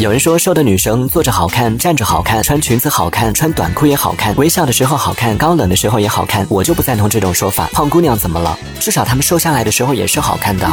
有人说瘦的女生坐着好看，站着好看，穿裙子好看，穿短裤也好看，微笑的时候好看，高冷的时候也好看。我就不赞同这种说法。胖姑娘怎么了？至少她们瘦下来的时候也是好看的。